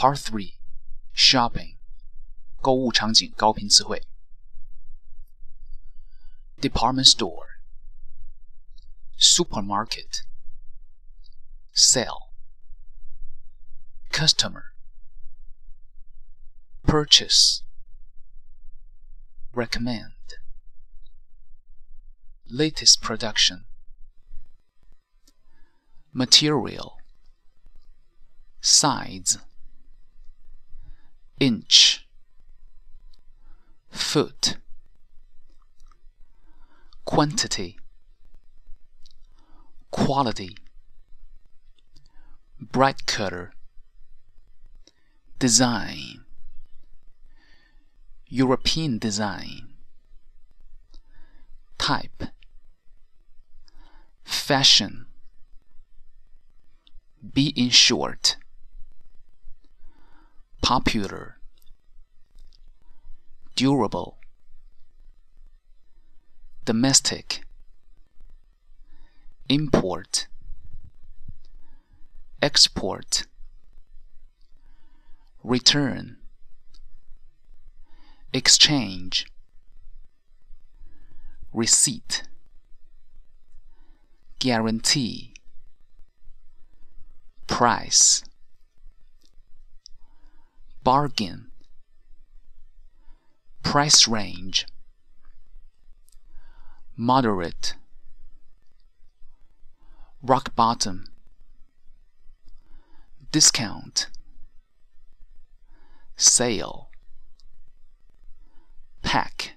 Part Three Shopping 购物场景高频词汇 Department store Supermarket Sell Customer Purchase Recommend Latest production Material Size inch. Foot. Quantity. Quality. Bright color. Design. European design. Type. Fashion. Be in short popular durable domestic import export return exchange receipt guarantee price bargain. Price range. Moderate. Rock bottom. Discount. Sale. Pack.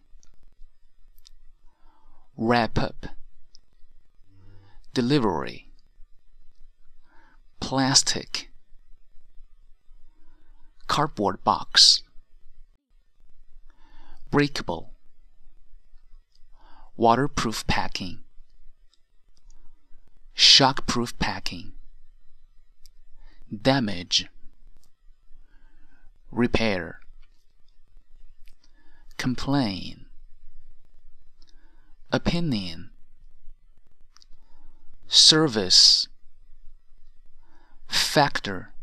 Wrap up. Delivery. Plastic cardboard box. Breakable. Waterproof packing. Shockproof packing. Damage. Repair. Complain. Opinion. Service. Factor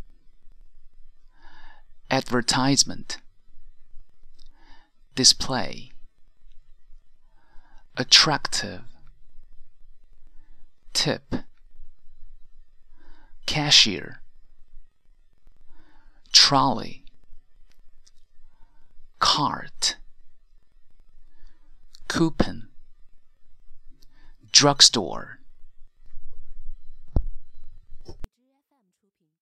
advertisement. Display. Attractive. Tip. Cashier. Trolley. Cart. Coupon. Drugstore